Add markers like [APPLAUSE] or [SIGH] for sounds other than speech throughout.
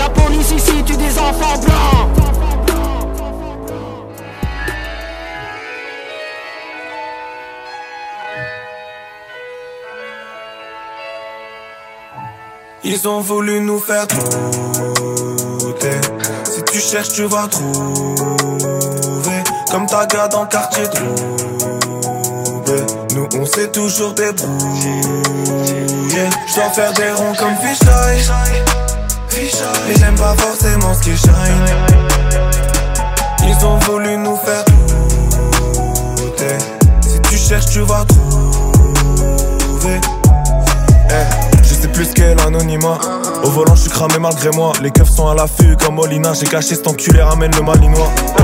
La police ici tue des enfants blancs. Ils ont voulu nous faire douter. Si tu cherches, tu vas trouver. Comme ta gars dans le quartier trouvé. Nous, on s'est toujours débrouillé. Je dois faire des ronds comme Fisheye. Et j'aime pas forcément ce qui shine. Ils ont voulu nous faire douter. Si tu cherches, tu vas trouver. Eh, je sais plus quel anonymat. Au volant, je suis cramé malgré moi. Les keufs sont à l'affût comme Molina. J'ai caché cet enculé, ramène le malinois. Eh,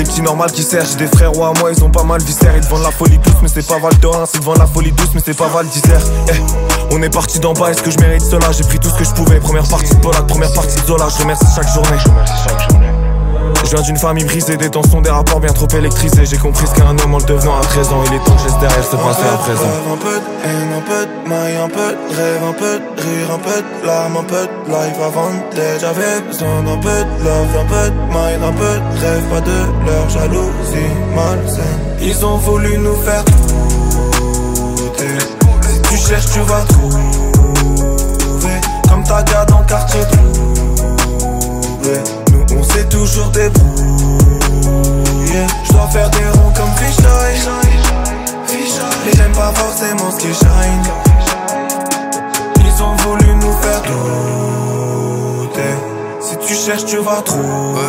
Les petits normales qui servent, j'ai des frères ou à moi, ils ont pas mal viscère. Ils vendent la folie douce, mais c'est pas Val d'Orens. Ils te vendent la folie douce, mais c'est pas Val d'Isère. Eh, on est parti d'en bas, est-ce que je mérite cela? J'ai pris tout ce que je pouvais. Première partie de Polak, première partie de Zola. Je remercie chaque journée. Je viens d'une famille brisée, des tensions, des rapports bien trop électrisés. J'ai compris ce qu'est un homme en le devenant à 13 ans. Il est temps que je laisse derrière ce passé à présent. Un peu de haine, un peu de maille, un peu de rêve, un peu de rire, un peu de larmes, un peu de life avant d'être. J'avais besoin d'un peu de love, un peu de mind, un peu de rêve, pas de leur jalousie malsaine. Ils ont voulu nous faire douter. Si tu cherches, tu vas trouver. Comme ta dans le quartier trouvé. On s'est toujours débrouillé. Je dois faire des ronds comme Fisheye. Et j'aime pas forcément ce qui shine. Ils ont voulu nous faire douter. Si tu cherches, tu vas trouver.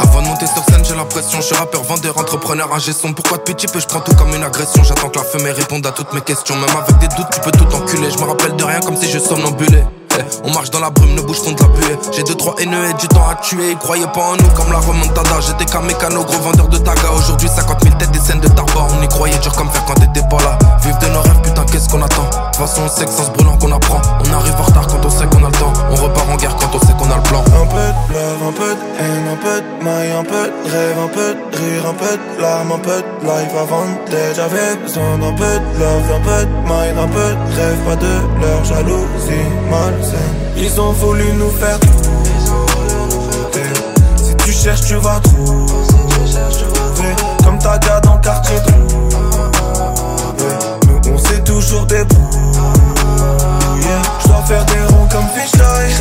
Avant de monter sur scène, j'ai l'impression, je suis rappeur, vendeur, entrepreneur, ingé son. Pourquoi depuis peu, je prends tout comme une agression? J'attends que la fumée réponde à toutes mes questions. Même avec des doutes, tu peux tout enculer. Je me rappelle de rien comme si je somnambulais. Eh, On marche dans la brume, nos bouches sont de la buée. J'ai deux, trois haineux du temps à tuer. Ils croyaient pas en nous comme la remontada. J'étais qu'un mécano, gros vendeur de taga. Aujourd'hui, 50 000 têtes, des scènes de tarba. On y croyait dur comme faire quand t'étais pas là. Vive de nos rêves, putain, qu'est-ce qu'on attend? De toute façon, on sait que en se brûlant qu'on apprend. On arrive en retard quand on sait qu'on a le temps. On repart en guerre quand on sait qu'on a le plan. Un peu de love, un peu de haine, un peu de maille, un peu de rêve, un peu de rire, un peu de larmes, un peu de life avant d'être. J'avais besoin d'un peu de love, un peu de mind, un peu de rêve, pas de leur jalousie malsaine. Ils ont voulu nous faire. Si tu cherches, tu vas trouver. Comme ta gars dans le quartier trouvé. Nous, on s'est toujours débrouillé. Je dois faire des ronds comme Fisheye.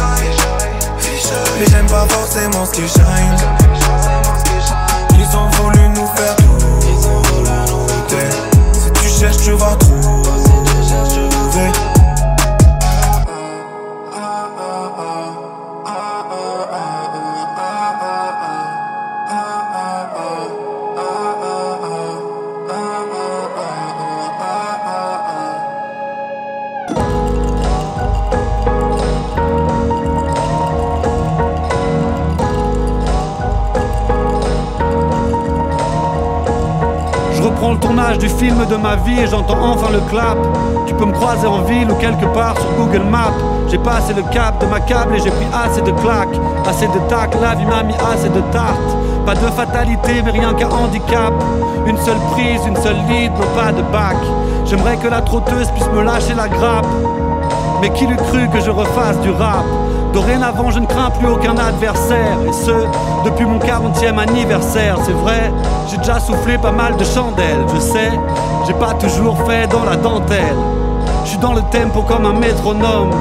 Mais j'aime pas forcément ce qui de ma vie et j'entends enfin le clap. Tu peux me croiser en ville ou quelque part sur Google Maps. J'ai passé le cap de ma câble et j'ai pris assez de claques, assez de tac, la vie m'a mis assez de tartes. Pas de fatalité, mais rien qu'un handicap. Une seule prise, une seule non pas de bac. J'aimerais que la trotteuse puisse me lâcher la grappe. Mais qui l'eût cru que je refasse du rap? Dorénavant, je ne crains plus aucun adversaire. Et ce, depuis mon 40e anniversaire. C'est vrai, j'ai déjà soufflé pas mal de chandelles. Je sais, j'ai pas toujours fait dans la dentelle. Je suis dans le tempo comme un métronome.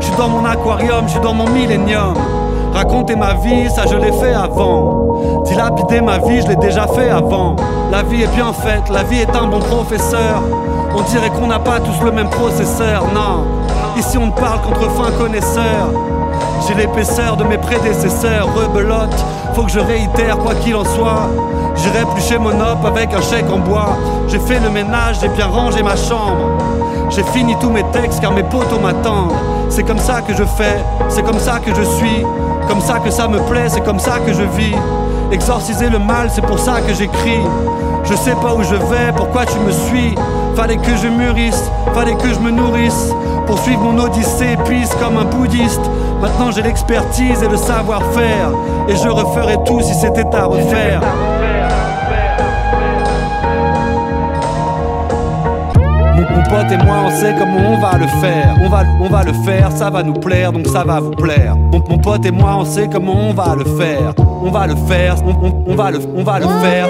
Je suis dans mon aquarium, je suis dans mon millénium. Raconter ma vie, ça je l'ai fait avant. Dilapider ma vie, je l'ai déjà fait avant. La vie est bien faite, la vie est un bon professeur. On dirait qu'on n'a pas tous le même processeur, non. Ici on ne parle qu'entre fins connaisseurs. J'ai l'épaisseur de mes prédécesseurs, rebelote. Faut que je réitère quoi qu'il en soit. J'irai plus chez Monop avec un chèque en bois. J'ai fait le ménage, j'ai bien rangé ma chambre. J'ai fini tous mes textes car mes potos m'attendent. C'est comme ça que je fais, c'est comme ça que je suis. Comme ça que ça me plaît, c'est comme ça que je vis. Exorciser le mal, c'est pour ça que j'écris. Je sais pas où je vais, pourquoi tu me suis. Fallait que je mûrisse, fallait que je me nourrisse. Poursuivre mon odyssée, puisse comme un bouddhiste. Maintenant j'ai l'expertise et le savoir-faire. Et je referais tout si c'était à refaire. Mon pote et moi, on sait comment on va le faire. On va, on va le faire, ça va nous plaire, donc ça va vous plaire. Mon, mon pote et moi, on sait comment on va le faire. On va le faire, va le, on va le faire.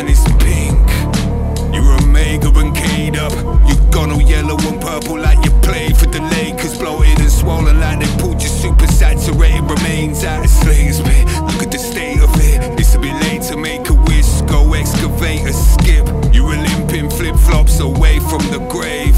Salmon, it's pink. You're Omega and K'd up. You've gone all yellow and purple like you played for the Lakers. Bloated and swollen like they pulled your super saturated remains out of slaves. Man, look at the state of it. It's a bit late to make a wish. Go excavate a skip. You're a limping flip flops away from the grave.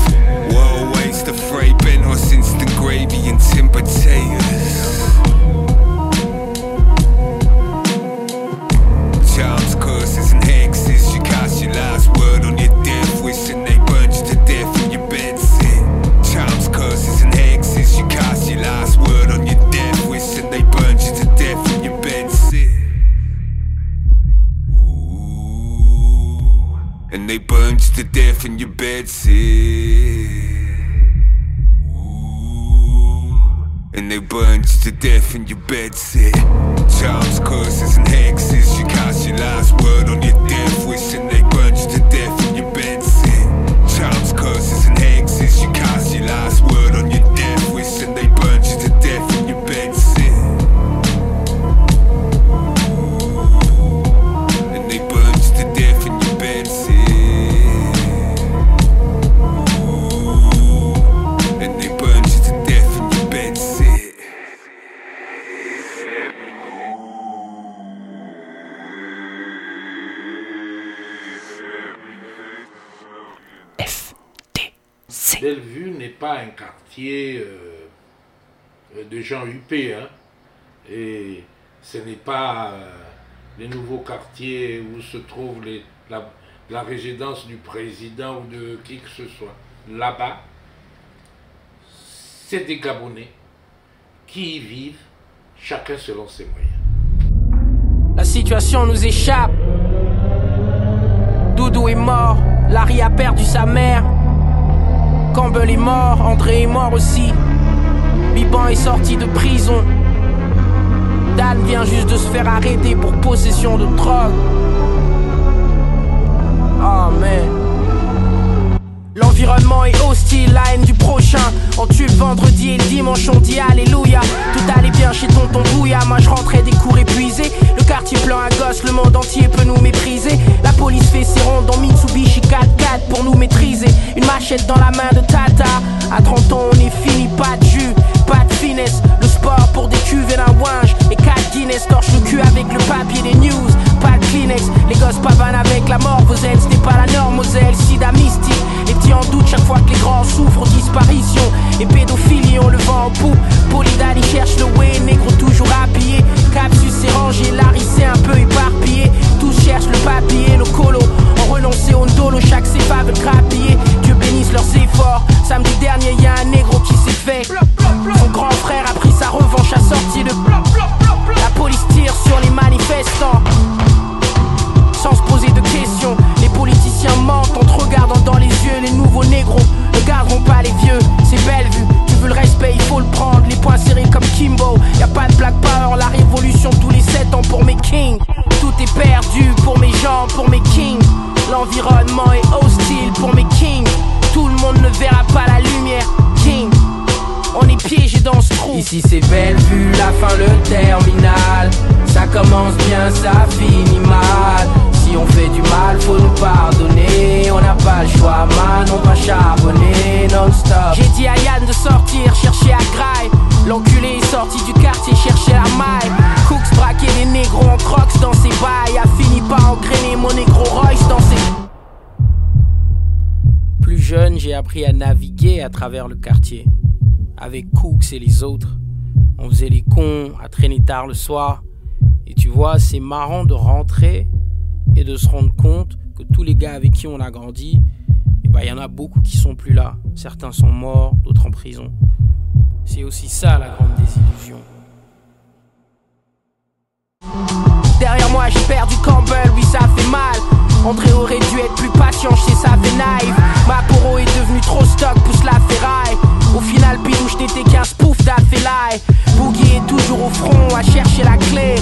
To death in your bed. Sit. And they burned you to death in your bed. Sit. Charms, curses, and hexes. You cast your last word on your death pas un quartier euh, euh, de gens huppés. Hein, et ce n'est pas euh, les nouveaux quartiers où se trouve les- la, la résidence du président ou de qui que ce soit. Là-bas, c'est des Gabonais qui y vivent, chacun selon ses moyens. La situation nous échappe. Doudou est mort, Larry a perdu sa mère. Campbell est mort, André est mort aussi. Biban est sorti de prison. Dan vient juste de se faire arrêter pour possession de drogue. Oh man. L'environnement est hostile, la haine du prochain. On tue vendredi et le dimanche, on dit Alléluia. Tout allait bien chez tonton Bouya. Moi je rentrais des cours épuisés. Le quartier plein à gosse, le monde entier peut nous mépriser. La police fait ses rondes en Mitsubishi 4x4 pour nous maîtriser. Une machette dans la main de Tata. À 30 ans, on est fini, pas de jus, pas de finesse. Pour des cuves et d'un ouinge. Et 4 Guinness torche le cul avec le papier des news. Pas de Kleenex, les gosses pavanent avec la mort. Vos ailes, c'était pas la norme, Moselle, sida mystique. Les petits en doute chaque fois que les grands souffrent, disparition. Et pédophilie, on le vend en poupe. Polydali cherche le way, négro toujours habillé. Capsus s'est rangé, Larry c'est un peu éparpillé. Tous cherchent le papier, le colo. On renonçait à naviguer à travers le quartier. Avec Cooks et les autres. On faisait les cons, à traîner tard le soir. Et tu vois, c'est marrant de rentrer et de se rendre compte que tous les gars avec qui on a grandi, eh ben, il y en a beaucoup qui sont plus là. Certains sont morts, d'autres en prison. C'est aussi ça la grande désillusion. Derrière moi j'ai perdu Campbell, oui ça fait mal André aurait dû être plus patient, chez sa naïve. Ma poro est devenue trop stock, pousse la ferraille. Au final, Bilouche n'était qu'un spoof d'Affelai. Boogie est toujours au front à chercher la clé.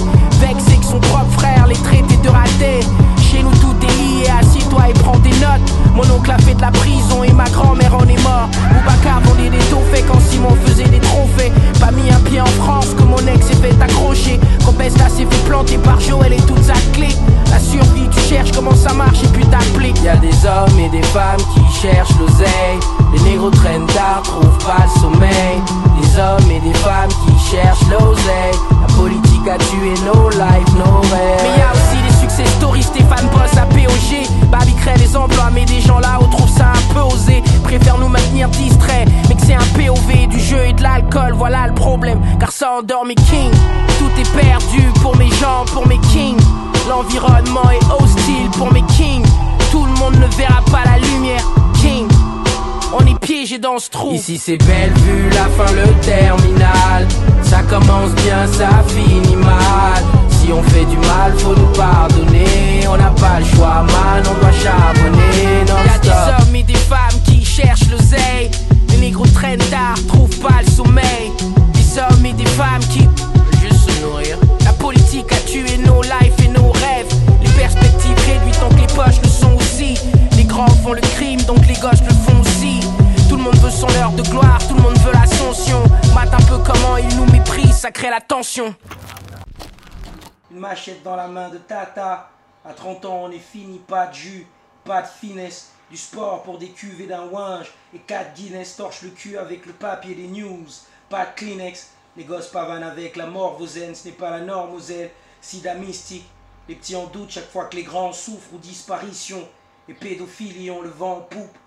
Ici c'est belle vue, la fin, le terminal. Ça commence bien, ça finit mal. Si on fait du mal, faut nous pardonner. On n'a pas le choix, man, on doit charbonner. Non Y'a des hommes et des femmes qui cherchent l'oseille. Les négros traînent tard, trouvent pas le sommeil. Des hommes et des femmes qui veulent juste se nourrir. La politique a tué nos lives et nos rêves. Les perspectives réduites tant que les poches le sont aussi. Les grands font le crime, donc les gauches le. Tout le monde veut son heure de gloire, tout le monde veut l'ascension. Mate un peu comment ils nous méprisent, ça crée la tension. Une machette dans la main de Tata. À 30 ans, on est fini, pas de jus, pas de finesse. Du sport pour des cuvées d'un winge. Et 4 Guinness torchent le cul avec le papier des news. Pas de Kleenex. Les gosses pavanent avec la mort, vos ce n'est pas la norme aux ailes. Sida mystique. Les petits en doutent chaque fois que les grands souffrent ou disparition. Et pédophilie ont le vent en poupe.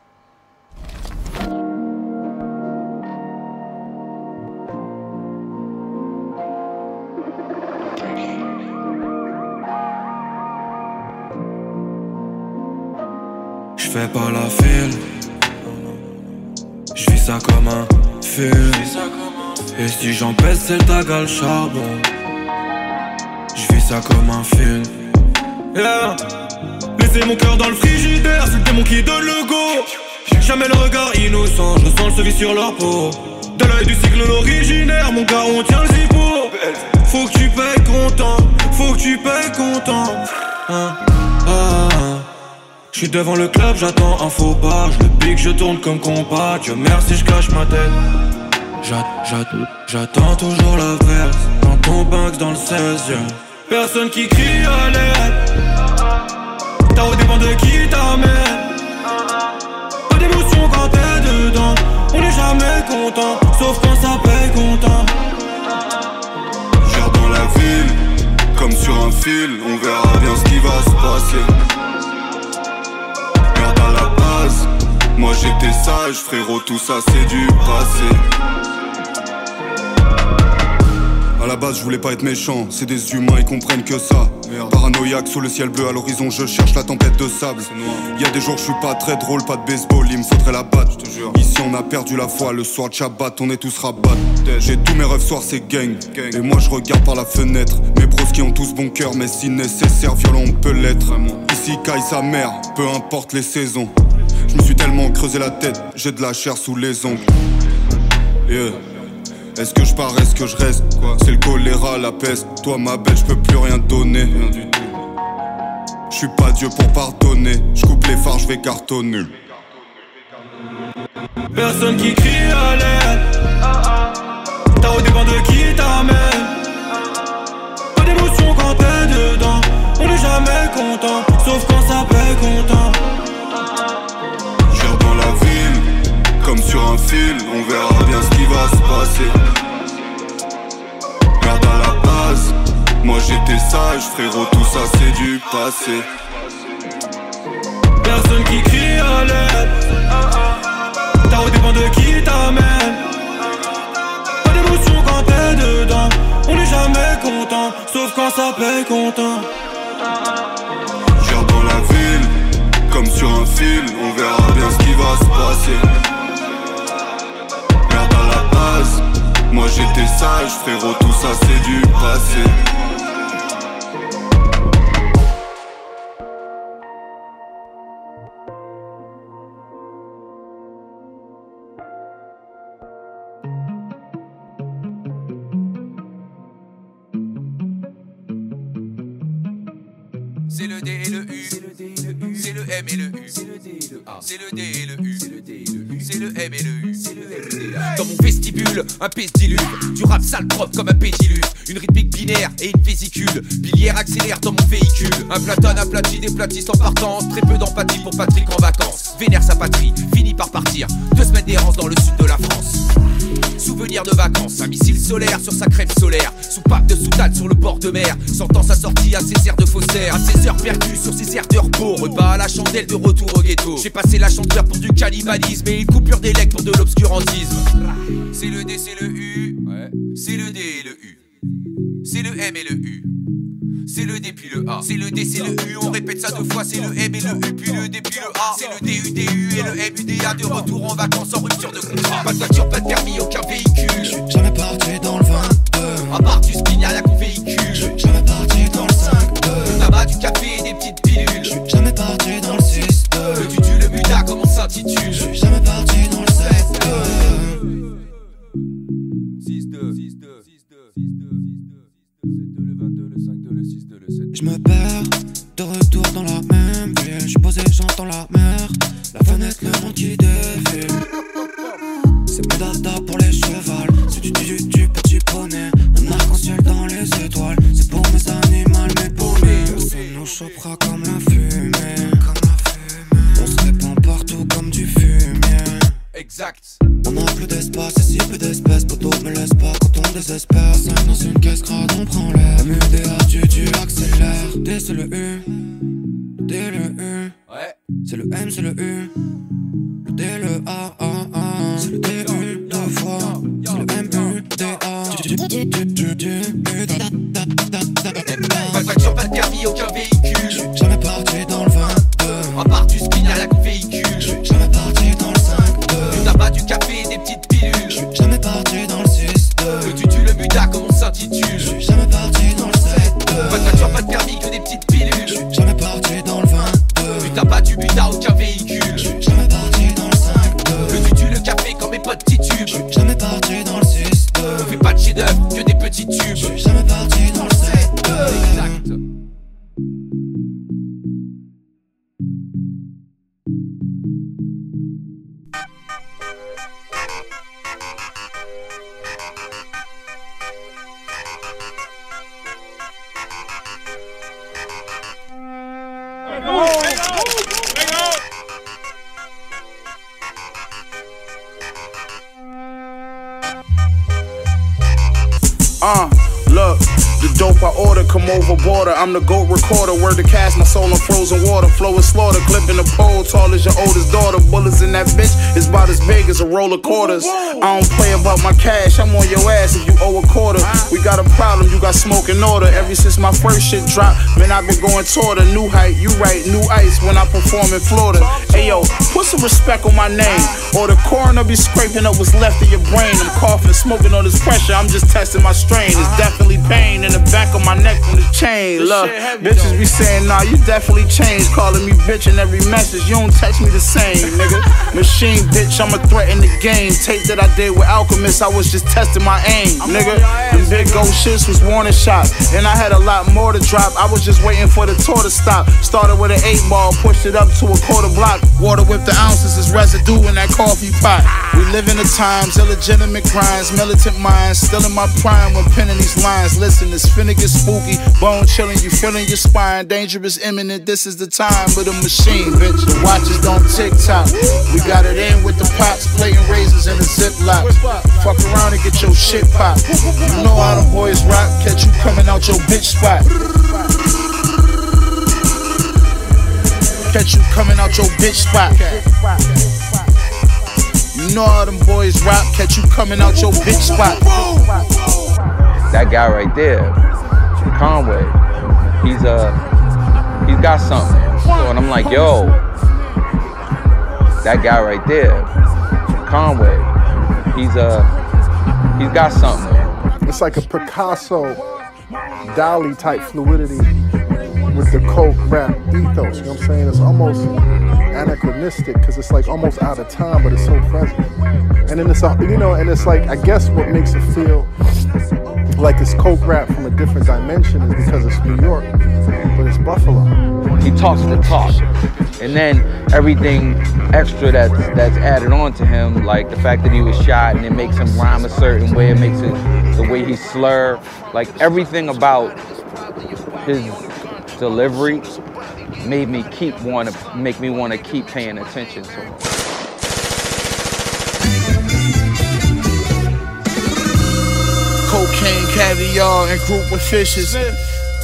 Pas la. Je ça comme un film. Et si j'en pèse, c'est le tagal le charbon. Je vis ça comme un film. Laissez mon cœur dans le frigidaire, c'est le démon qui donne le go. Jamais le regard innocent, je sens le cerise sur leur peau. De l'œil du cycle originaire, mon gars, on tient le zippo. Faut que tu payes content, faut que tu payes content. Hein. Ah. Je suis devant le club, j'attends un faux pas. Je pique, je tourne comme compas. Dieu merci, je cache ma tête. J'attends toujours la verse. Dans ton banks dans le 16 Personne qui crie à l'aide. T'as au dépend de qui t'amène. Pas d'émotion quand t'es dedans. On n'est jamais content, sauf quand ça paye content. Gère dans la ville, comme sur un fil. On verra bien ce qui va se passer. Moi j'étais sage, frérot, tout ça c'est du passé. À la base, je voulais pas être méchant, c'est des humains, ils comprennent que ça. Paranoïaque sous le ciel bleu, à l'horizon, je cherche la tempête de sable. Y a des jours, je suis pas très drôle, pas de baseball, il me faudrait la batte. Ici, on a perdu la foi, le soir de Shabbat, on est tous rabat. J'ai tous mes rêves soirs, c'est gang. Et moi, je regarde par la fenêtre. Mes bros qui ont tous bon cœur, mais si nécessaire, violent, on peut l'être. Ici, caille sa mère, peu importe les saisons. Je me suis tellement creusé la tête, j'ai de la chair sous les ongles. Est-ce que je pars, est-ce que je reste C'est le choléra, la peste. Toi, ma belle, je peux plus rien donner. Je suis pas Dieu pour pardonner. Je coupe les phares, je vais cartonner. Personne qui crie à l'aide. T'as au dépend de qui t'amène. Pas d'émotion quand t'es dedans. On n'est jamais content, sauf quand ça paye content. Sur un fil, on verra bien ce qui va se passer. Garde à la base, moi j'étais sage, frérot, tout ça c'est du passé. Personne qui crie à l'aide, t'as dépend de qui t'amène. Pas d'émotion quand t'es dedans, on n'est jamais content, sauf quand ça paye content. Gère dans la ville, comme sur un fil, on verra bien ce qui va se passer. Moi j'étais sage, frérot, tout ça c'est du passé. C'est le D et le U. C'est le M et le U. C'est le D et le U. C'est le M et le U. Dans mon vestibule, un pédiluve. Du rap sale propre comme un pédiluve. Une rythmique binaire et une vésicule. Bilière accélère dans mon véhicule. Un platane aplati, des platistes en partance. Très peu d'empathie pour Patrick en vacances. Vénère sa patrie, finit par partir. Deux semaines d'errance dans le sud de la France. Souvenir de vacances, un missile solaire sur sa crème solaire. Soupape de soutane sur le bord de mer. Sentant sa sortie à ses airs de faussaire. À ses heures perdues sur ses airs de repos. Repas à la chandelle de retour au ghetto. J'ai passé la chanteur pour du cannibalisme et une coupure d'élect pour de l'obscurantisme. C'est le D, c'est le U. C'est le D et le U. C'est le M et le U. C'est le D puis le A. C'est le D, c'est le U. On répète ça deux fois. C'est le M et le U puis le D puis le A. C'est le D, U, D, U et le M, U, D, A. De retour en vacances en rupture de contrat. Pas de voiture, pas de permis, aucun véhicule. Jamais parti dans le 22. À part du spin, y'a rien qu'on véhicule. Désespère Cinq dans une caisse crade on prend l'air MUDA tu tu accélères D c'est le U Le D le U Ouais. C'est le M c'est le U Le D le A A A C'est le D U deux fois C'est le M U D A Du du du du du du U da da da da da Pas de voiture, pas de permis, aucun véhicule. Jamais roll of quarters. I don't play about my cash, I'm on your ass if you owe a quarter. We got a problem, you got smoke in order. Ever since my first shit dropped, man, I've been going toward a new height. You right, new ice when I perform in Florida. Ayo, put some respect on my name, or the coroner be scraping up what's left of your brain. I'm coughing, smoking on this pressure, I'm just testing my strain. It's definitely pain in the back of my neck from the chain. Look, bitches be saying, nah, you definitely changed. Calling me bitch in every message, you don't text me the same, nigga. [LAUGHS] Machine bitch, I'm a threat in the game. Tape that I did with Alchemist, I was just testing my aim, nigga. Them big gold shits was warning shots, and I had a lot more to drop. I was just waiting for the tour to stop. Started with an eight ball, pushed it up to a quarter block. Water with the ounces is residue in that coffee pot. We live in the times, illegitimate crimes, militant minds, still in my prime when penning these lines. Listen, it's finna get spooky, bone chilling, you feeling your spine, dangerous, imminent. This is the time of the machine, bitch. The watches don't tick tock. We got it in with the pots, plating razors in the ziplock. Fuck around and get your shit popped. You know how them boys rock, catch you coming out your bitch spot. Catch you coming out your bitch spot. You know how them boys rock, catch you coming out your bitch spot. that guy right there, Conway, he's uh he's got something. So, and I'm like, yo, that guy right there, Conway, he's uh he's got something. It's like a Picasso, Dali type fluidity with the coke rap ethos. You know what I'm saying? It's almost anachronistic because it's like almost out of time, but it's so present. And then it's a, you know, and it's like I guess what makes it feel like it's coke rap from a different dimension is because it's New York, but it's Buffalo. He talks the talk, and then everything extra that's that's added on to him, like the fact that he was shot and it makes him rhyme a certain way, it makes it the way he slur, like everything about his delivery made me keep want to make me want to keep paying attention to him. Cocaine, caviar, and group of fishes.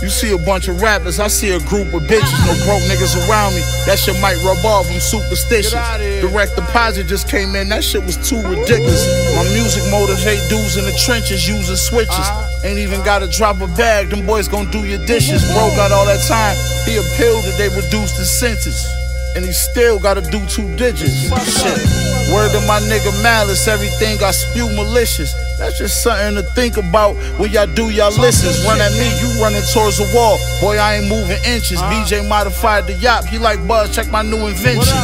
You see a bunch of rappers, I see a group of bitches. No broke niggas around me. That shit might rub off, I'm superstitious. Direct deposit just came in, that shit was too ridiculous. My music motivate dudes in the trenches using switches. Ain't even gotta drop a bag, them boys gon' do your dishes. Bro got all that time, he appealed that they reduced his sentence. And he still gotta do two digits. Shit. Word to my nigga Malice, everything I spew malicious. That's just something to think about when y'all do y'all listens. Run at me, you running towards the wall. Boy, I ain't moving inches. BJ modified the yacht. He like Buzz, check my new invention. [LAUGHS]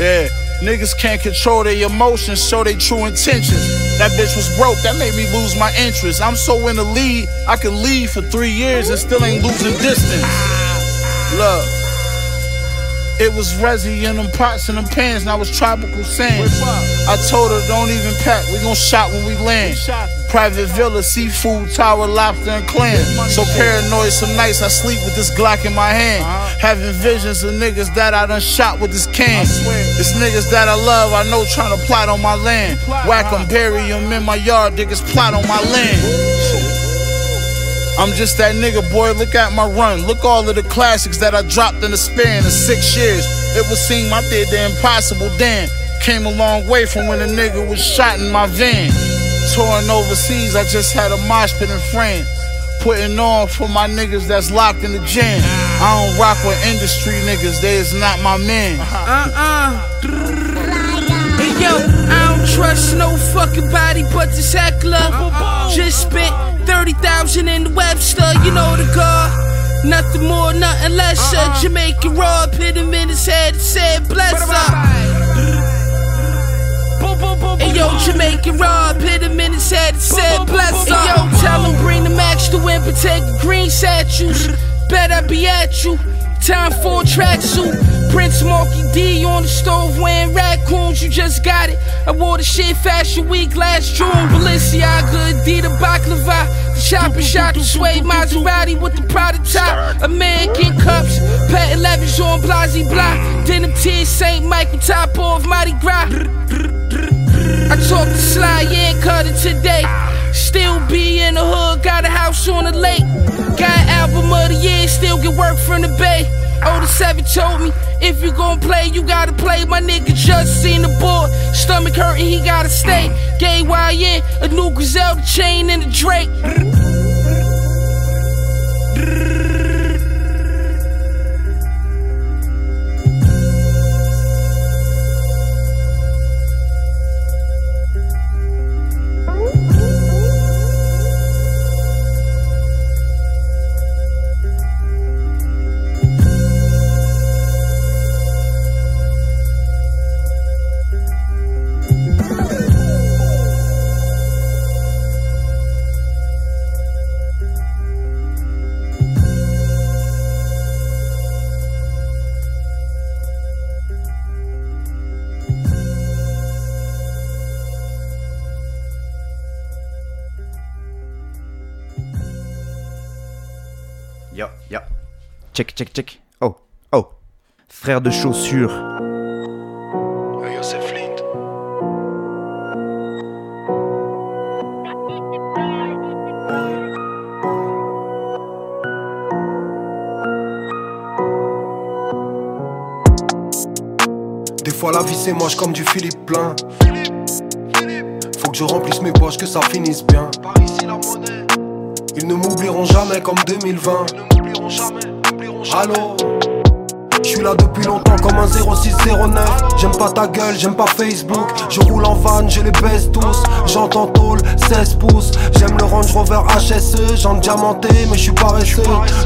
yeah, niggas can't control their emotions, show their true intentions. That bitch was broke, that made me lose my interest. I'm so in the lead, I can leave for three years and still ain't losing distance. Look. It was Resi in them pots and them pans, and I was tropical sand. I told her, don't even pack, we gon' shop when we land. Private villa, seafood, tower, lobster, and clam. So paranoid, some nights I sleep with this Glock in my hand. Having visions of niggas that I done shot with this can. It's niggas that I love, I know trying to plot on my land. Whack 'em, bury 'em in my yard, niggas plot on my land. I'm just that nigga, boy. Look at my run. Look all of the classics that I dropped in the span of six years. It would seem I did the impossible then. Came a long way from when a nigga was shot in my van. Touring overseas, I just had a mosh pit in France. Putting on for my niggas that's locked in the gym. I don't rock with industry niggas, they is not my man. Uh-uh. Hey yo, I don't trust no fucking body but this heckler. Just spent 30,000 in the Webster, you know the guard. Nothing more, nothing less. Uh Jamaican raw, hit him in his head and said, bless up. And yo, Jamaican Rob hit him in his head and said, bless up. Yo, tell him bring the match to win, protect the green statues. Bet I be at you. Time for a tracksuit. Prince Marky D on the stove wearing raccoons. You just got it. I wore the shit Fashion Week last June. Balenciaga, Adidas, Baklava. The shopping shop, the suede Maserati with the Prada top. American cups, Pet 11s on Blasey Blah. Denim tears, St. Michael, top off Mardi Gras. I talked to Sly and Cutter today. Still be in the hood, got a house on the lake. Got album of the year, still get work from the bay. Oh, the seven told me, if you gon' play, you gotta play. My nigga just seen the boy, stomach hurting, he gotta stay. Gay YN, a new Griselda chain and a Drake. Check, check, check. Oh, oh. Frère de chaussures. Flint? Des fois la vie c'est moche comme du Philippe plein. Faut que je remplisse mes poches, que ça finisse bien. Ils ne m'oublieront jamais comme 2020. Allô je suis là depuis longtemps comme un 0609 J'aime pas ta gueule, j'aime pas Facebook Je roule en van, je les baisse tous J'entends tôle, 16 pouces J'aime le Range Rover HSE, j'en diamanté, mais je suis paresseux.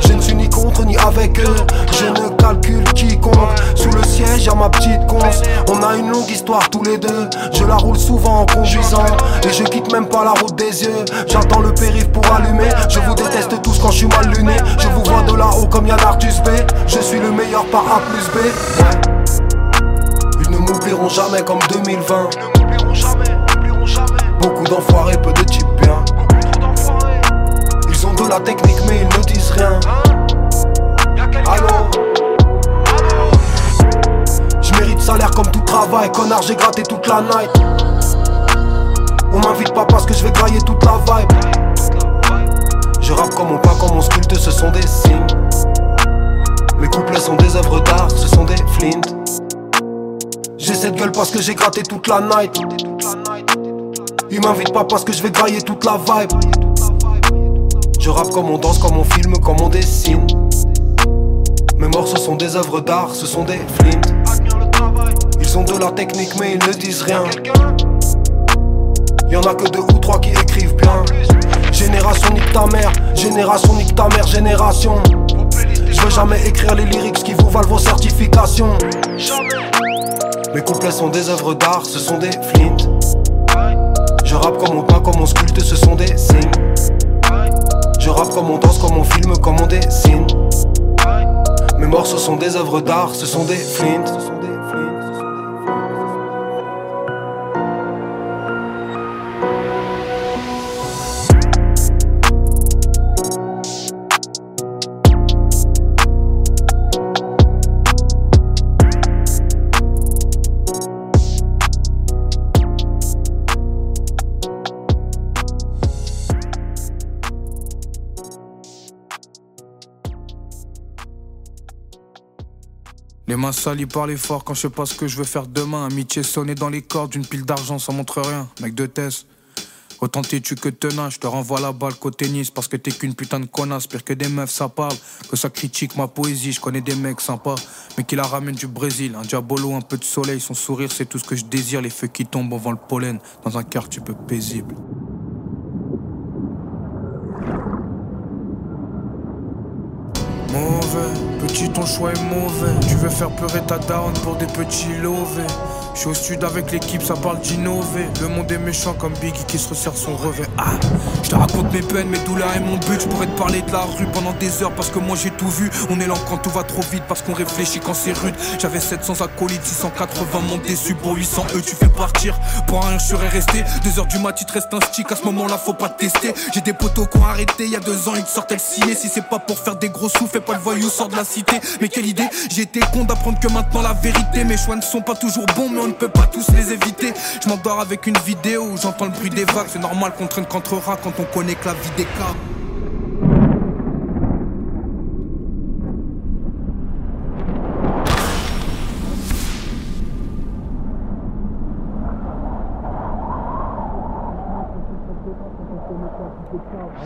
Je ne suis ni contre ni avec eux. Je ne calcule quiconque. Sous le siège, y'a ma petite conce. On a une longue histoire tous les deux. Je la roule souvent en conduisant. Et je quitte même pas la route des yeux. J'attends le périph' pour allumer. Je vous déteste tous quand je suis mal luné. Je vous vois de là-haut comme B. Je suis le meilleur par A plus B. Ils ne m'oublieront jamais comme 2020. Beaucoup d'enfoirés, peu de types bien. Ils ont de la technique, mais ils ne disent rien. Allô? Je mérite salaire comme tout travail. Connard, j'ai gratté toute la night. On m'invite pas parce que je vais grailler toute la vibe. Je rappe comme on pas comme on sculpte, ce sont des signes. Mes couplets sont des œuvres d'art, ce sont des flints. J'ai cette gueule parce que j'ai gratté toute la night. Ils m'invitent pas parce que je vais grailler toute la vibe. Je rappe comme on danse, comme on filme, comme on dessine. Mes morceaux sont des œuvres d'art, ce sont des flints. Ils ont de la technique, mais ils ne disent rien. Y'en a que deux ou trois qui écrivent bien. Génération nique ta mère, génération nique ta mère, génération. Je veux jamais écrire les lyrics qui vous valent vos certifications. Mes couplets sont des œuvres d'art, ce sont des flints. Je rappe comme on peint, comme on sculpte, ce sont des signes. Je rappe comme on danse, comme on filme, comme on dessine. Mes morceaux sont des œuvres d'art, ce sont des flints. Les mains salies par l'effort quand je sais pas ce que je veux faire demain. Amitié sonnée dans les cordes d'une pile d'argent, ça montre rien. Mec de thèse. Autant t'es-tu que tenace, je te renvoie la balle côté tennis parce que t'es qu'une putain de connasse. Pire que des meufs, ça parle, que ça critique ma poésie. Je connais des mecs sympas, mais qui la ramènent du Brésil. Un diabolo, un peu de soleil, son sourire, c'est tout ce que je désire. Les feux qui tombent avant le pollen, dans un quartier peu paisible. Petit ton choix est mauvais. Tu veux faire pleurer ta down pour des petits lovés. Je suis au sud avec l'équipe, ça parle d'innover. Le monde est méchant comme Biggie qui se resserre son revêt. Ah, je te raconte mes peines, mes douleurs et mon but. Je pourrais te parler de la rue pendant des heures parce que moi j'ai tout vu. On est lent quand tout va trop vite parce qu'on réfléchit quand c'est rude. J'avais 700 acolytes, 680 mon déçu pour 800 eux. Tu fais partir pour rien, je serais resté. Deux heures du mat, il te reste un stick. À ce moment-là, faut pas te tester. J'ai des potos qui ont arrêté il y a deux ans, ils te sortaient le ciné. Si c'est pas pour faire des gros sous, fais pas le voyou, sors de la cité. Mais quelle idée, été con d'apprendre que maintenant la vérité. Mes choix ne sont pas toujours bons, on ne peut pas tous les éviter. Je m'endors avec une vidéo où j'entends le bruit des vagues. C'est normal qu'on traîne contre rats quand on connaît que la vie des cas.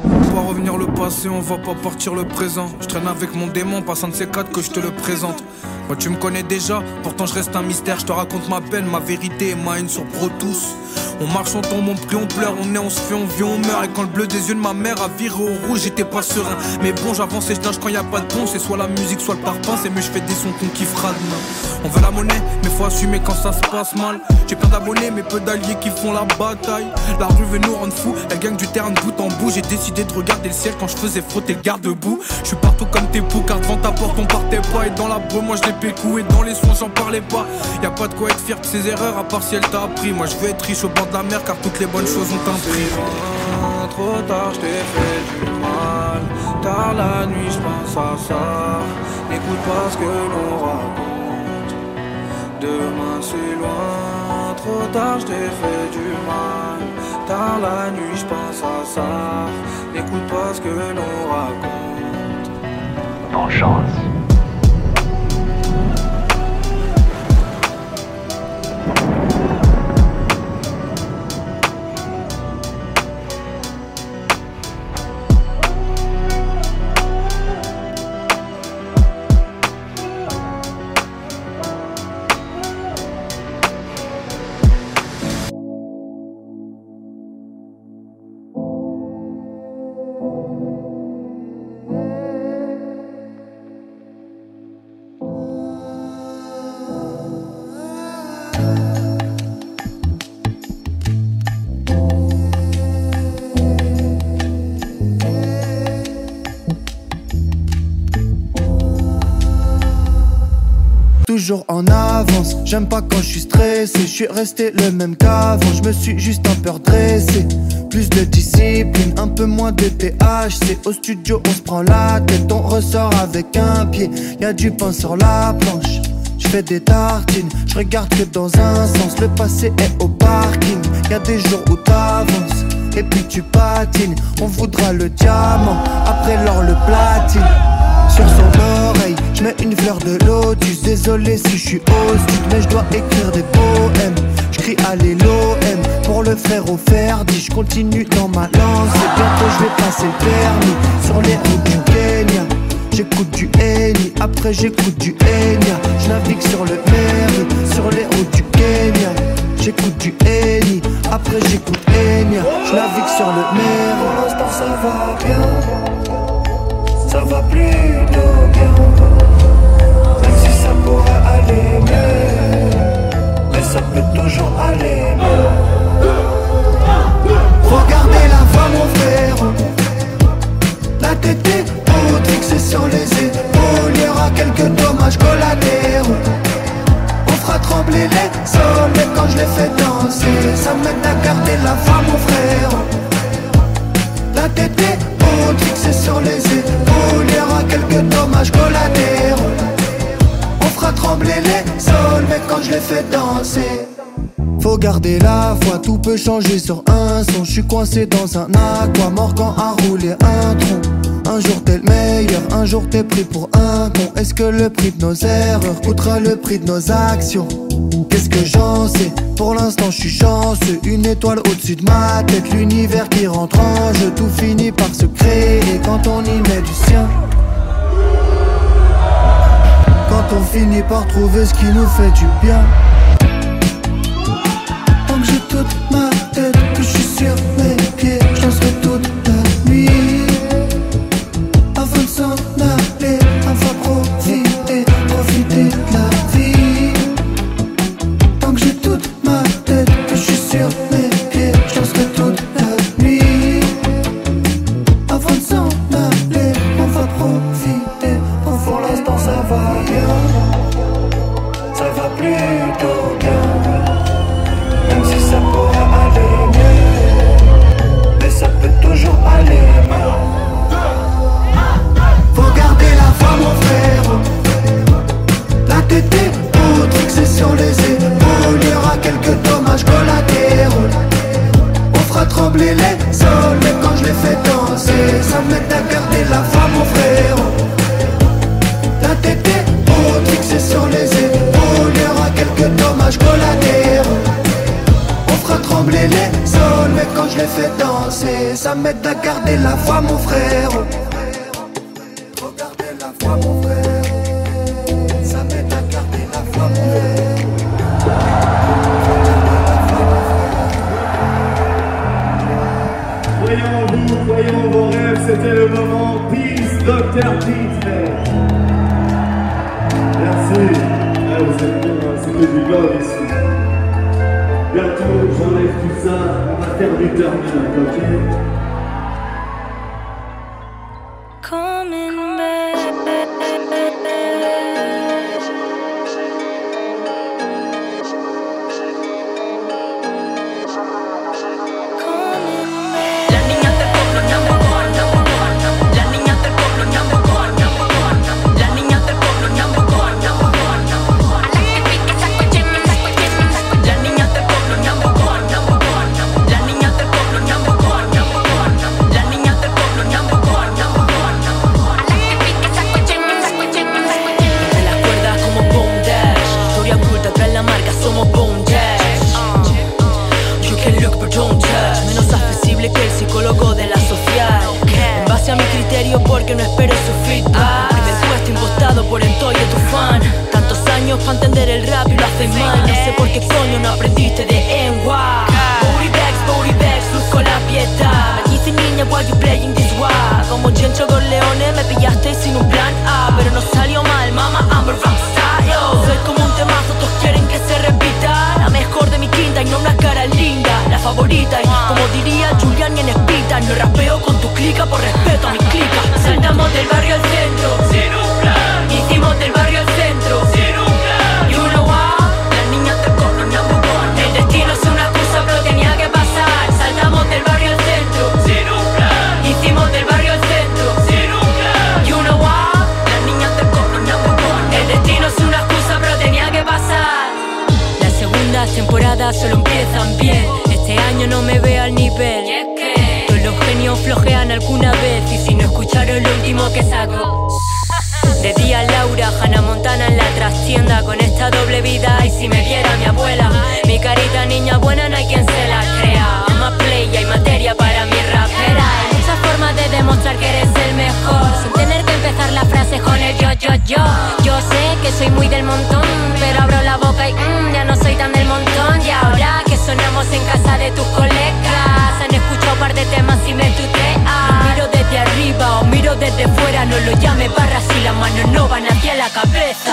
On va revenir le passé, on va pas partir le présent. Je traîne avec mon démon, passant de ces quatre que je te le présente. Moi tu me connais déjà, pourtant je reste un mystère. Je te raconte ma peine, ma vérité et ma haine sur Pro tous. On marche, on tombe, on prie, on pleure, on est, on se fait, on vit, on meurt. Et quand le bleu des yeux de ma mère a viré au rouge, j'étais pas serein. Mais bon, j'avance et je nage quand y a pas de pont. C'est soit la musique, soit le parpaing. C'est mieux, je fais des sons qu'on kiffera demain. On veut la monnaie, mais faut assumer quand ça se passe mal. J'ai plein d'abonnés, mais peu d'alliés qui font la bataille. La rue veut nous rendre fous, elle gagne du terrain de bout en bout. J'ai décidé de regarder le ciel quand je faisais frotter le garde-boue. Je suis partout comme tes poux, car devant ta porte on partait pas. Et dans la brume, moi je Et dans les soins, j'en parlais pas. Y a pas de quoi être fier de ses erreurs, à part si elle t'a appris. Moi je veux être riche au bord de la mer, car toutes les bonnes choses ont un prix. Trop tard, je t'ai fait du mal. Tard la nuit, je pense à ça. N'écoute pas ce que l'on raconte. Demain c'est loin. Trop tard, je t'ai fait du mal. Tard la nuit, je pense à ça. N'écoute pas ce que l'on raconte. Vengeance. Toujours en avance. J'aime pas quand je suis stressé, je suis resté le même qu'avant. Je me suis juste un peu redressé. Plus de discipline, un peu moins de THC. Au studio, on se prend la tête, on ressort avec un pied. Y a du pain sur la planche. Je fais des tartines, je regarde que dans un sens. Le passé est au parking. Y a des jours où t'avances et puis tu patines. On voudra le diamant, après l'or le platine. Sur son oreille, je mets une fleur de lotus. Désolé si je suis hostile, mais je dois écrire des poèmes. Je crie allez l'OM pour le frère au Ferdi. Je continue dans ma lancée. Bientôt je vais passer le permis sur les routes du Kenya. J'écoute du Eni, après j'écoute du Enya. Je navigue sur le Meri, sur les routes du Kenya. J'écoute du Eni, après j'écoute Enya. Je navigue sur le Meri. Pour l'instant ça va bien, ça va plutôt bien. Même si ça pourrait aller mieux, mais ça peut toujours aller mieux. Regardez la voix mon frère La tête est haute fixée sur les épaules. Il y aura quelques dommages collatéraux. On fera trembler les sols quand je les fais danser Ça m'aide à garder la voix mon frère La tête est sur les épaules y quelques dommages collatéraux On fera trembler les sols Mais quand je les fais danser faut garder la foi, tout peut changer sur un son. Je coincé dans un aqua, morgan à rouler un tronc. Un jour t'es le meilleur, un jour t'es pris pour un con. Est-ce que le prix de nos erreurs coûtera le prix de nos actions? Qu'est-ce que j'en sais? Pour l'instant je suis chanceux, une étoile au-dessus de ma tête, l'univers qui rentre en jeu, tout finit par se créer quand on y met du sien. Quand on finit par trouver ce qui nous fait du bien. Ça, on va faire du ok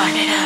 started up.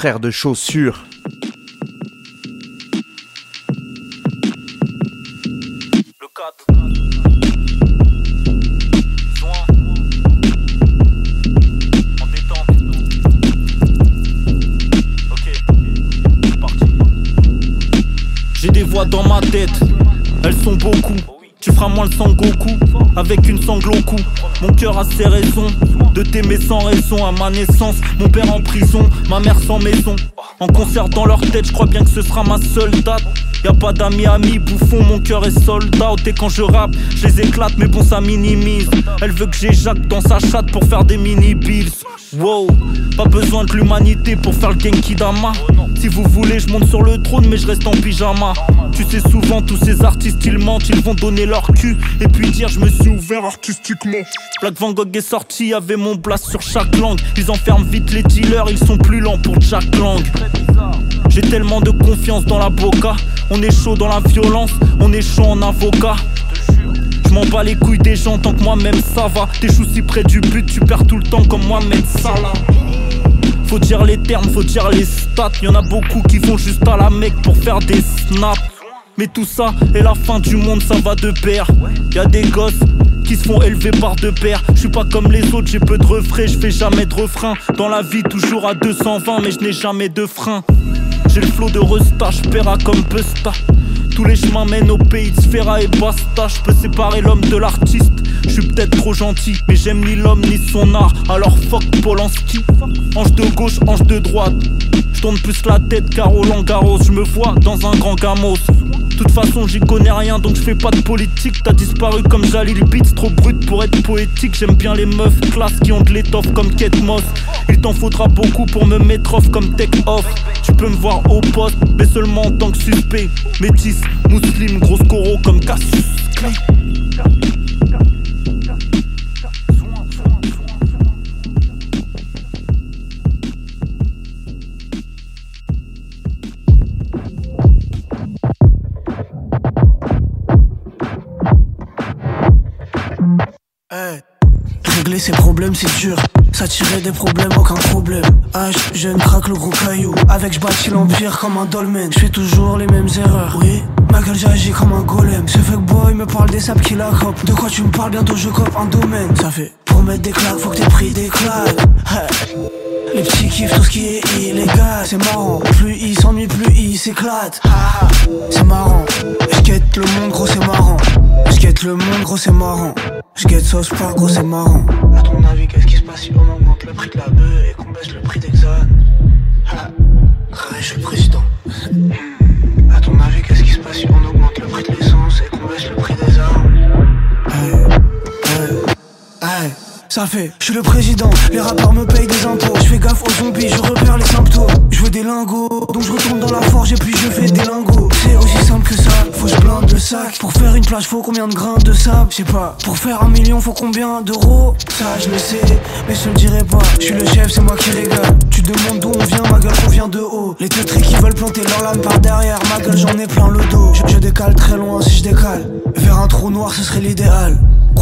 Frère de chaussures. J'ai des voix dans ma tête, elles sont beaucoup. Tu feras moins le Sangoku avec une sangle au cou. Mon cœur a ses raisons de t'aimer sans raison. À ma naissance, mon père en prison, ma mère sans maison. En concert dans leur tête, je crois bien que ce sera ma seule date. Y a pas d'amis, amis, bouffon, mon cœur est sold out. Et quand je rappe, je les éclate, mais bon, ça minimise. Elle veut que j'éjacte dans sa chatte pour faire des mini-bills. Wow, pas besoin de l'humanité pour faire le Genki Dama. Si vous voulez, je monte sur le trône, mais je reste en pyjama. Tu sais, souvent, tous ces artistes, ils mentent, ils vont donner leur cul. Et puis dire, je me suis ouvert artistiquement. Black Van Gogh est sorti, avait mon blast sur chaque langue. Ils enferment vite les dealers, ils sont plus lents pour Jack Lang. J'ai tellement de confiance dans la boca. On est chaud dans la violence, on est chaud en avocat. Je m'en bats les couilles des gens tant que moi-même ça va. T'échoues si près du but, tu perds tout le temps comme moi-même Salah. Faut dire les termes, faut dire les stats. Y'en a beaucoup qui vont juste à la mec pour faire des snaps. Mais tout ça est la fin du monde, ça va de pair. Y a des gosses qui se font élever par deux pères. Je suis pas comme les autres, j'ai peu de refrains, je fais jamais de refrain. Dans la vie, toujours à 220, mais je n'ai jamais de frein. J'ai le flow de Resta, j'paiera comme Busta. Tous les chemins mènent au pays de Sfera et basta. Je peux séparer l'homme de l'artiste. Je peut-être trop gentil, mais j'aime ni l'homme ni son art. Alors fuck Polanski. Ange de gauche, ange de droite. Tourne plus la tête car Roland Garros. Je me vois dans un grand gamos. De toute façon, j'y connais rien donc je fais pas de politique. T'as disparu comme Jalil Beats, trop brut pour être poétique. J'aime bien les meufs classes qui ont de l'étoffe comme Kate Moss. Il t'en faudra beaucoup pour me mettre off comme Tech Off. Tu peux me voir au poste, mais seulement en tant que suspect. Métis, musulman, grosse coro comme Cassius Clay. Régler problèmes c'est dur, s'attirer des problèmes aucun problème. H, jeune craque le gros caillou, avec je bâtis l'empire comme un dolmen. Je fais toujours les mêmes erreurs, oui Ma gueule j'agis comme un golem. Ce fuckboy me parle des sables qu'il a cop De quoi tu me parles? Bientôt je cope un domaine. Ça fait pour mettre des claques faut que t'aies pris des claques. Les petits kiffent tout ce qui est illégal, c'est marrant. Plus ils s'ennuient, plus ils s'éclatent. Ah, ah. C'est marrant. Je guette le monde, gros, c'est marrant. Je guette le monde, gros, c'est marrant. Je guette sauce pas, gros, c'est marrant. À ton avis, qu'est-ce qui se passe si on augmente le prix de la bœuf je suis le président, les rappeurs me payent des impôts. Je fais gaffe aux zombies, je repère les symptômes. Je veux des lingots, donc je retourne dans la forge et puis je fais des lingots. C'est aussi simple que ça, faut que je blinde le sac. Pour faire une plage, faut combien de grains de sable? Je sais pas. Pour faire un million, faut combien d'euros? Ça, je le sais, mais je le dirai pas. Je suis le chef, c'est moi qui régale. Tu demandes d'où on vient, ma gueule, on vient de haut. Les teutrés qui veulent planter leur lame par derrière, ma gueule, j'en ai plein le dos. Je, je décale très loin si je décale. Vers un trou noir, ce serait l'idéal.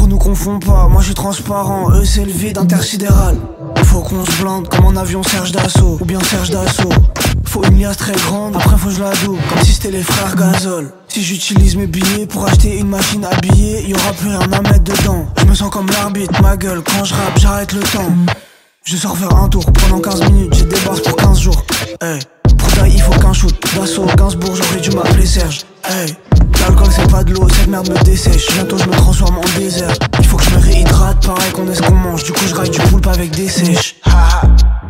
Gros, nous confond pas, moi je suis transparent, eux c'est le vide intersidéral. Faut qu'on se blinde comme en avion Serge d'assaut ou bien Serge d'assaut. Faut une liasse très grande, après faut que je la double, comme si c'était les frères Gazol. Si j'utilise mes billets pour acheter une machine à billets, y aura plus rien à mettre dedans. Je me sens comme l'arbitre, ma gueule, quand je rappe, j'arrête le temps. Je sors faire un tour pendant 15 minutes, j'ai des pour 15 jours. Pour taille, il faut qu'un shoot. D'assaut, Gainsbourg, j'aurais dû m'appeler Serge. L'alcool c'est pas de l'eau, cette merde me dessèche. Bientôt je me transforme en désert. Il faut que je me réhydrate, pareil qu'on est ce qu'on mange. Du coup, je raille du poulpe avec des sèches.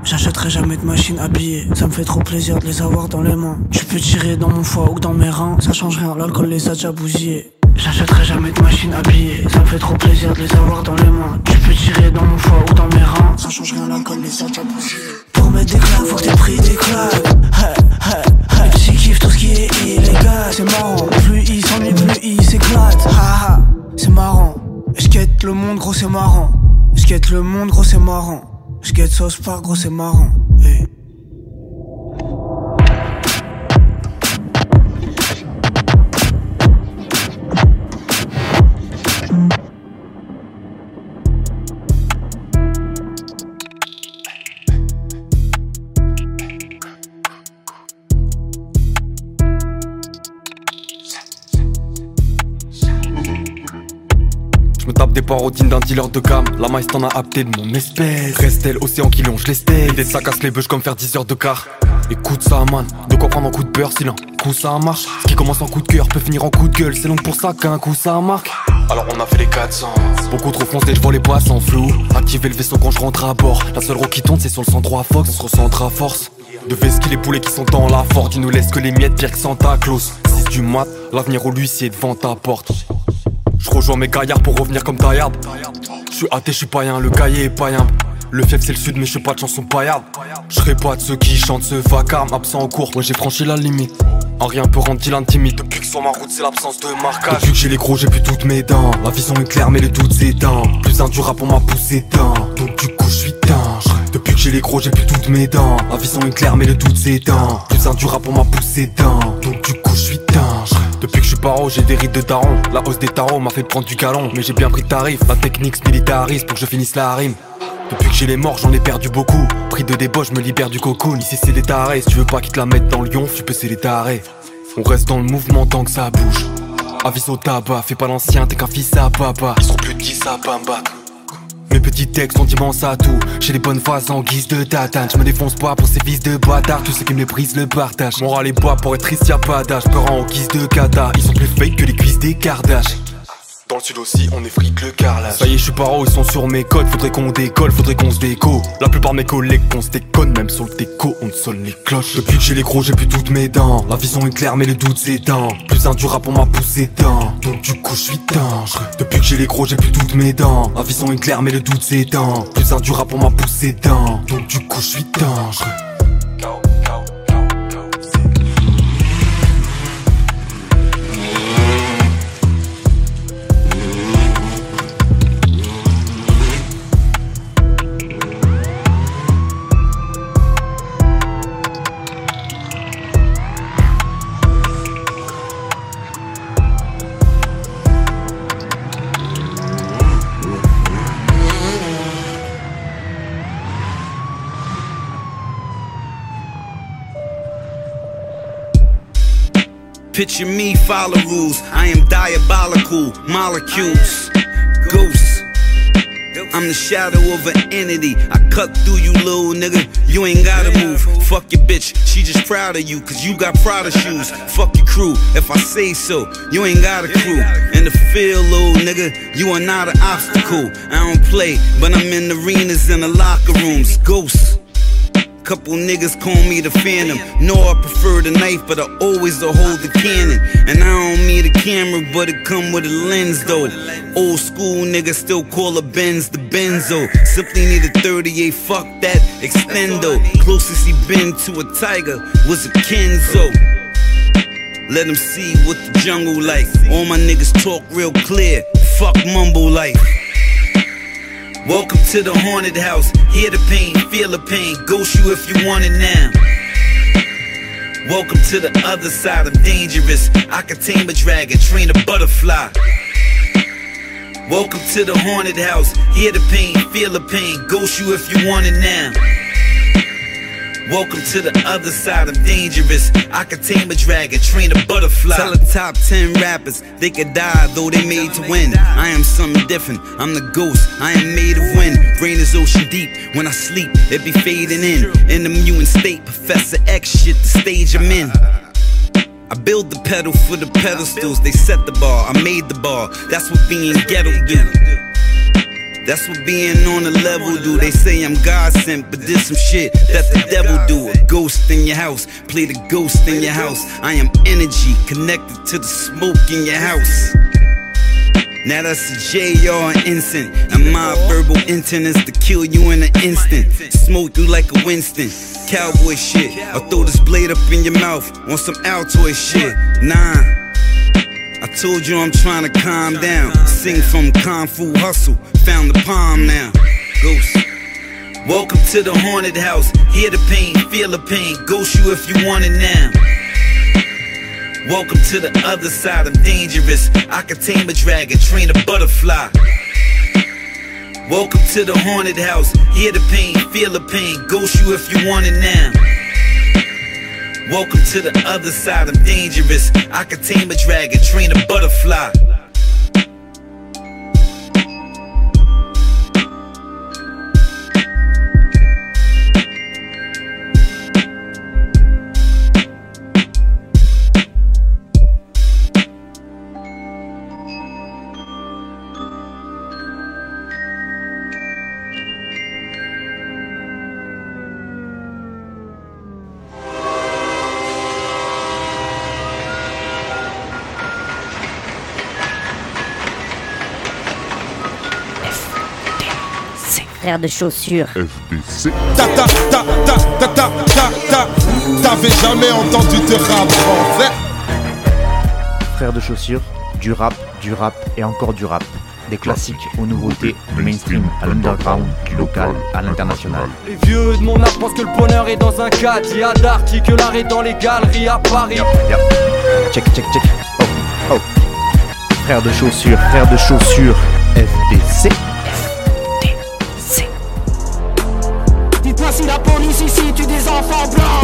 J'achèterai jamais de machine à billets. Ça me fait trop plaisir de les avoir dans les mains. Tu peux tirer dans mon foie ou dans mes reins, ça change rien, l'alcool les a déjà bousillés. J'achèterai jamais de machine à billets. Ça me fait trop plaisir de les avoir dans les mains. Tu peux tirer dans mon foie ou dans mes reins, ça change rien, l'alcool les a déjà bousillés. Pour mettre des claques, faut que t'aies pris des claques. Ce qui est illégal. C'est marrant, plus il s'ennuie, plus il s'éclate. Ha ha, c'est marrant. Je quête le monde, gros, c'est marrant. Je quête le monde, gros, c'est marrant. Je quête sauce par gros, c'est marrant. Hey. Parodines d'un dealer de gamme. La maïs t'en a apté de mon espèce. Reste-elle océan qui longe l'estelle. Des sacs casse les bûches comme faire 10 heures de car. Écoute ça, man. De quoi prendre un coup de beurre, sinon coup ça marche? Ce qui commence en coup de cœur peut finir en coup de gueule. C'est long pour ça qu'un coup ça marque. Alors on a fait les 400. Beaucoup trop foncé, je vois les poissons flous. Activer le vaisseau quand je rentre à bord. La seule roue qui tourne, c'est sur le 103 Fox. On se recentre à force. De ski les poulets qui sont dans la forte. Tu nous laisses que les miettes, pire que Santa Claus. 6 du mat, l'avenir au l'huissier devant ta porte. Je rejoins mes gaillards pour revenir comme taillard. Je suis athée, je suis païen, le cahier est païen. Le fief c'est le sud, mais je suis pas de chanson paillarde. Je serai pas de ceux qui chantent ce vacarme, absent en cours. Moi j'ai franchi la limite. En rien peut rendre Dylan timide. Depuis que sur ma route, c'est l'absence de marquage. Depuis que j'ai les gros, j'ai plus toutes mes dents. La vision est claire, mais le doute s'éteint. Plus un du rap, on m'a poussé d'un. Donc du coup, je suis. Depuis que j'ai les gros, j'ai plus toutes mes dents. La vision est claire, mais le doute s'éteint. Plus un du rap, on m'a poussé d'un. Donc du coup, je suis dingue. J'ai des rides de daron. La hausse des tarots m'a fait prendre du galon. Mais j'ai bien pris de tarif. La technique se militarise pour que je finisse la rime. Depuis que j'ai les morts, j'en ai perdu beaucoup. Pris de débauche, je me libère du cocoon. Ici, c'est les tarés. Si tu veux pas qu'ils te la mettent dans le lion, tu peux c'est les. On reste dans le mouvement tant que ça bouge. Avis au tabac, fais pas l'ancien, t'es qu'un fils à papa. Ils seront plus de 10 à. Mes petits textes sont immenses à tout. J'ai les bonnes phases en guise de tatane. Je me défonce pas pour ces fils de bâtards. Tous ceux qui me méprisent le partage. Moral et bois pour être triste, y'a pas d'âge. Peur en guise de kata. Ils sont plus fake que les cuisses des Kardashians. Dans sud aussi, on effrite le carrelage. Ça y est, je suis paro, ils sont sur mes codes. Faudrait qu'on décolle, faudrait qu'on se déco. La plupart de mes collègues qu'on se déconne, même sur le déco, on sonne les cloches. Depuis que j'ai les gros, j'ai plus toutes mes dents. La vision est claire, mais le doute s'éteint. Plus un du rap, on m'a poussé d'un. Donc du coup, je suis dingue. Depuis que j'ai les gros, j'ai plus toutes mes dents. La vision est claire, mais le doute s'éteint. Plus un du rap, on m'a poussé d'un. Donc du coup, je suis dingue. Picture me, follow rules. I am diabolical, molecules, ghosts. I'm the shadow of an entity. I cut through you, little nigga. You ain't gotta move. Fuck your bitch, she just proud of you, cause you got Prada shoes. Fuck your crew, if I say so. You ain't got a crew. In the field, little nigga, you are not an obstacle. I don't play, but I'm in arenas and the locker rooms. Ghosts. Couple niggas call me the phantom. No, I prefer the knife, but I always hold the cannon. And I don't need a camera, but it come with a lens though. Old school niggas still call a Benz the Benzo. Simply need a 38, fuck that extendo. Closest he been to a tiger was a Kenzo. Let him see what the jungle like. All my niggas talk real clear. Fuck mumble like. Welcome to the haunted house. Hear the pain, feel the pain. Ghost you if you want it now. Welcome to the other side. I'm dangerous. I can tame a dragon, train a butterfly. Welcome to the haunted house. Hear the pain, feel the pain. Ghost you if you want it now. Welcome to the other side, I'm dangerous. I can tame a dragon, train a butterfly. Tell the top 10 rappers they could die, though they made to win. I am something different, I'm the ghost, I am made of wind. Brain is ocean deep, when I sleep, it be fading in. In the mutant state, Professor X shit, the stage I'm in. I build the pedal for the pedestals, they set the bar, I made the bar. That's what being ghetto do. That's what being on the level do. They say I'm God sent, but this some shit that the devil do. A ghost in your house, play the ghost in your house. I am energy connected to the smoke in your house. Now that's a JR instant. And my verbal intent is to kill you in an instant. Smoke you like a Winston. Cowboy shit. I'll throw this blade up in your mouth on some Altoid shit. Nah. I told you I'm trying to calm down. Sing from Kung Fu Hustle. Found the palm now. Ghost. Welcome to the haunted house. Hear the pain, feel the pain. Ghost you if you want it now. Welcome to the other side. I'm dangerous. I can tame a dragon, train a butterfly. Welcome to the haunted house. Hear the pain, feel the pain. Ghost you if you want it now. Welcome to the other side. I'm dangerous. I can tame a dragon, train a butterfly. Frère de chaussures. FBC. Ta ta ta ta ta ta ta ta. T'avais jamais entendu de rap français Frères de chaussures, du rap, du rap et encore du rap. Des classiques aux nouveautés, du mainstream à l'underground, du local à l'international. Les vieux de mon âge pensent que le bonheur est dans un cadre. Il y a d'arty que l'art est dans les galeries à Paris. Yep. Check, check, check. Oh, oh. Frères de chaussures, frères de chaussures, FDC. Dites-moi si